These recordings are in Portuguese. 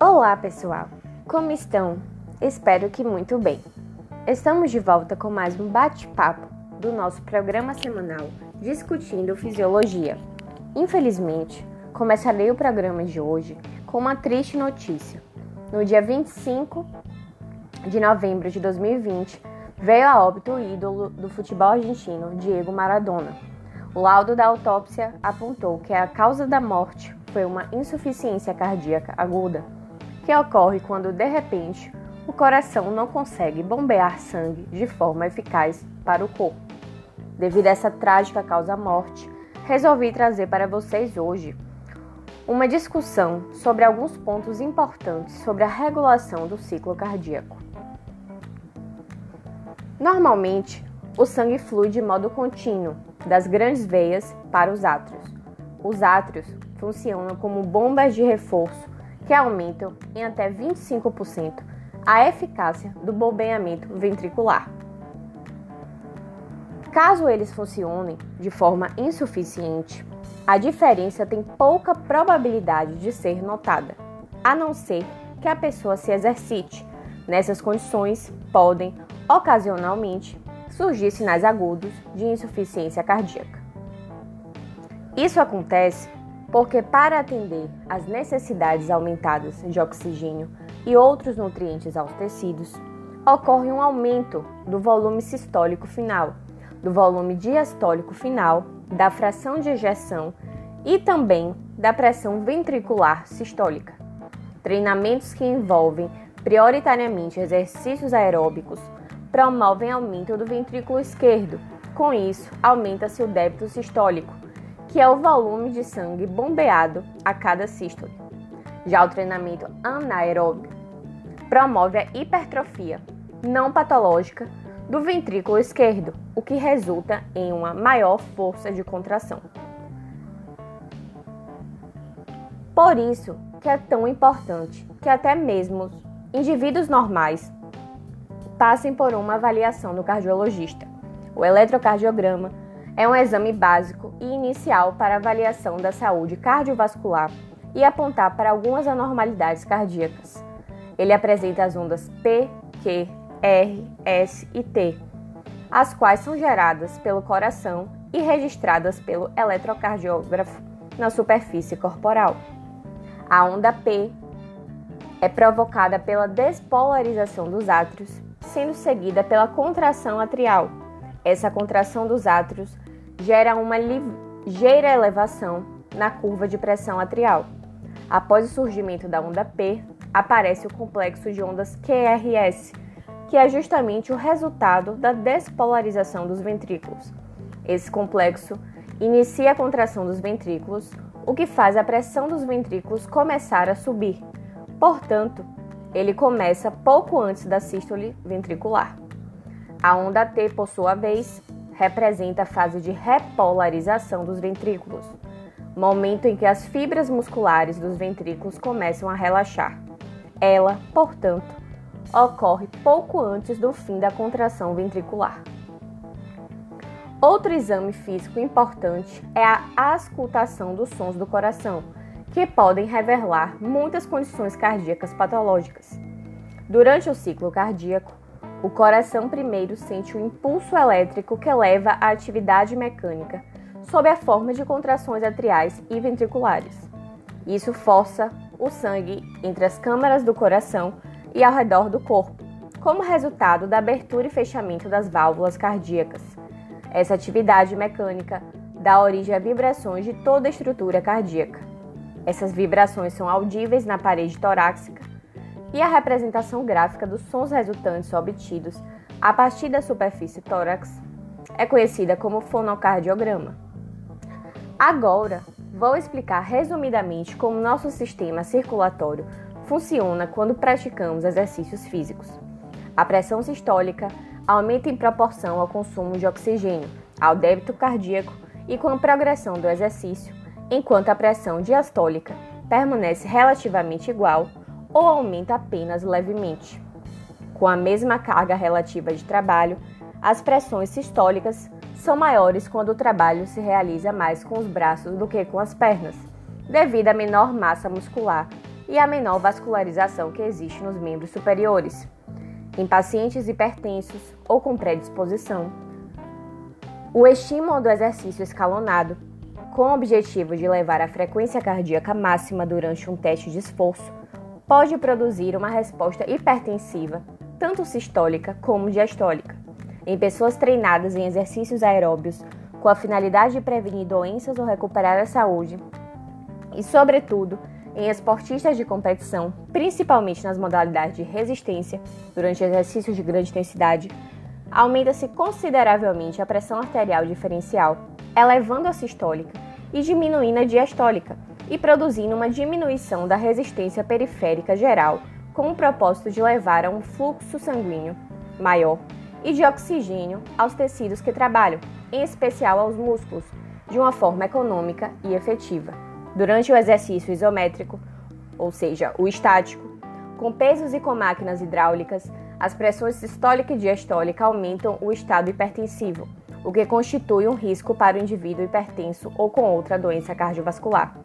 Olá, pessoal! Como estão? Espero que muito bem. Estamos de volta com mais um bate-papo do nosso programa semanal discutindo fisiologia. Infelizmente, começarei o programa de hoje com uma triste notícia. No dia 25 de novembro de 2020, veio a óbito o ídolo do futebol argentino, Diego Maradona. O laudo da autópsia apontou que a causa da morte foi uma insuficiência cardíaca aguda, que ocorre quando de repente o coração não consegue bombear sangue de forma eficaz para o corpo. Devido a essa trágica causa-morte, resolvi trazer para vocês hoje uma discussão sobre alguns pontos importantes sobre a regulação do ciclo cardíaco. Normalmente, o sangue flui de modo contínuo das grandes veias para os átrios. Os átrios funcionam como bombas de reforço que aumentam em até 25% a eficácia do bombeamento ventricular. Caso eles funcionem de forma insuficiente, a diferença tem pouca probabilidade de ser notada, a não ser que a pessoa se exercite. Nessas condições, podem, ocasionalmente, surgir sinais agudos de insuficiência cardíaca. Isso acontece porque, para atender às necessidades aumentadas de oxigênio e outros nutrientes aos tecidos, ocorre um aumento do volume sistólico final do volume diastólico final, da fração de ejeção e também da pressão ventricular sistólica. Treinamentos que envolvem prioritariamente exercícios aeróbicos promovem aumento do ventrículo esquerdo. Com isso, aumenta-se o débito sistólico, que é o volume de sangue bombeado a cada sístole. Já o treinamento anaeróbico promove a hipertrofia não patológica do ventrículo esquerdo, o que resulta em uma maior força de contração. Por isso que é tão importante que até mesmo indivíduos normais passem por uma avaliação do cardiologista. O eletrocardiograma é um exame básico e inicial para avaliação da saúde cardiovascular e apontar para algumas anormalidades cardíacas. Ele apresenta as ondas P, Q, R, S e T, as quais são geradas pelo coração e registradas pelo eletrocardiógrafo na superfície corporal. A onda P é provocada pela despolarização dos átrios, sendo seguida pela contração atrial. Essa contração dos átrios gera uma ligeira elevação na curva de pressão atrial. Após o surgimento da onda P, aparece o complexo de ondas QRS, que é justamente o resultado da despolarização dos ventrículos. Esse complexo inicia a contração dos ventrículos, o que faz a pressão dos ventrículos começar a subir. Portanto, ele começa pouco antes da sístole ventricular. A onda T, por sua vez, representa a fase de repolarização dos ventrículos, momento em que as fibras musculares dos ventrículos começam a relaxar. Ela, portanto, ocorre pouco antes do fim da contração ventricular. Outro exame físico importante é a auscultação dos sons do coração, que podem revelar muitas condições cardíacas patológicas. Durante o ciclo cardíaco, o coração primeiro sente o impulso elétrico que leva à atividade mecânica, sob a forma de contrações atriais e ventriculares. Isso força o sangue entre as câmaras do coração e ao redor do corpo, como resultado da abertura e fechamento das válvulas cardíacas. Essa atividade mecânica dá origem a vibrações de toda a estrutura cardíaca. Essas vibrações são audíveis na parede torácica e a representação gráfica dos sons resultantes obtidos a partir da superfície tórax é conhecida como fonocardiograma. Agora, vou explicar resumidamente como nosso sistema circulatório funciona quando praticamos exercícios físicos. A pressão sistólica aumenta em proporção ao consumo de oxigênio, ao débito cardíaco e com a progressão do exercício, enquanto a pressão diastólica permanece relativamente igual ou aumenta apenas levemente. Com a mesma carga relativa de trabalho, as pressões sistólicas são maiores quando o trabalho se realiza mais com os braços do que com as pernas, devido à menor massa muscular e a menor vascularização que existe nos membros superiores. Em pacientes hipertensos ou com predisposição, o estímulo do exercício escalonado, com o objetivo de levar a frequência cardíaca máxima durante um teste de esforço, pode produzir uma resposta hipertensiva, tanto sistólica como diastólica. Em pessoas treinadas em exercícios aeróbios com a finalidade de prevenir doenças ou recuperar a saúde, e, sobretudo, em esportistas de competição, principalmente nas modalidades de resistência, durante exercícios de grande intensidade, aumenta-se consideravelmente a pressão arterial diferencial, elevando a sistólica e diminuindo a diastólica, e produzindo uma diminuição da resistência periférica geral, com o propósito de levar a um fluxo sanguíneo maior e de oxigênio aos tecidos que trabalham, em especial aos músculos, de uma forma econômica e efetiva. Durante o exercício isométrico, ou seja, o estático, com pesos e com máquinas hidráulicas, as pressões sistólica e diastólica aumentam o estado hipertensivo, o que constitui um risco para o indivíduo hipertenso ou com outra doença cardiovascular.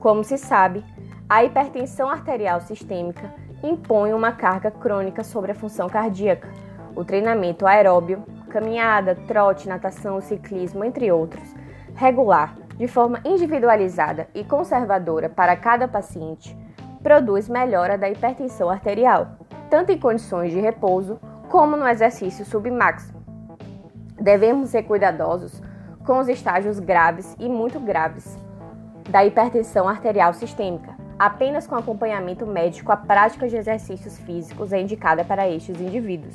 Como se sabe, a hipertensão arterial sistêmica impõe uma carga crônica sobre a função cardíaca. O treinamento aeróbio, caminhada, trote, natação, ciclismo, entre outros, regular, de forma individualizada e conservadora para cada paciente, produz melhora da hipertensão arterial, tanto em condições de repouso como no exercício submáximo. Devemos ser cuidadosos com os estágios graves e muito graves da hipertensão arterial sistêmica. Apenas com acompanhamento médico, a prática de exercícios físicos é indicada para estes indivíduos.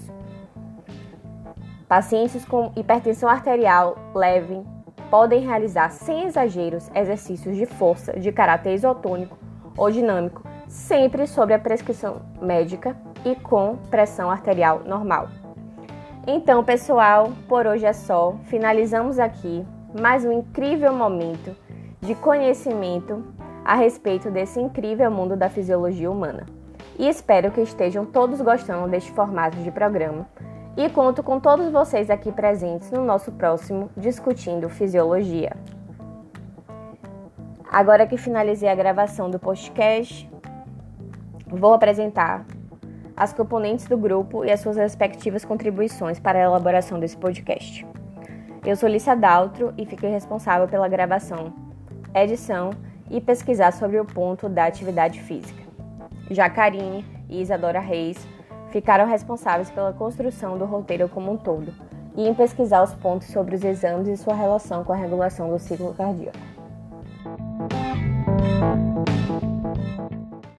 Pacientes com hipertensão arterial leve podem realizar sem exageros exercícios de força de caráter isotônico ou dinâmico, sempre sob a prescrição médica e com pressão arterial normal. Então, pessoal, por hoje é só. Finalizamos aqui mais um incrível momento de conhecimento a respeito desse incrível mundo da fisiologia humana. E espero que estejam todos gostando deste formato de programa. E conto com todos vocês aqui presentes no nosso próximo Discutindo Fisiologia. Agora que finalizei a gravação do podcast, vou apresentar as componentes do grupo e as suas respectivas contribuições para a elaboração desse podcast. Eu sou Lícia Daltro e fiquei responsável pela gravação edição e pesquisar sobre o ponto da atividade física. Já Karine e Isadora Reis ficaram responsáveis pela construção do roteiro como um todo e em pesquisar os pontos sobre os exames e sua relação com a regulação do ciclo cardíaco.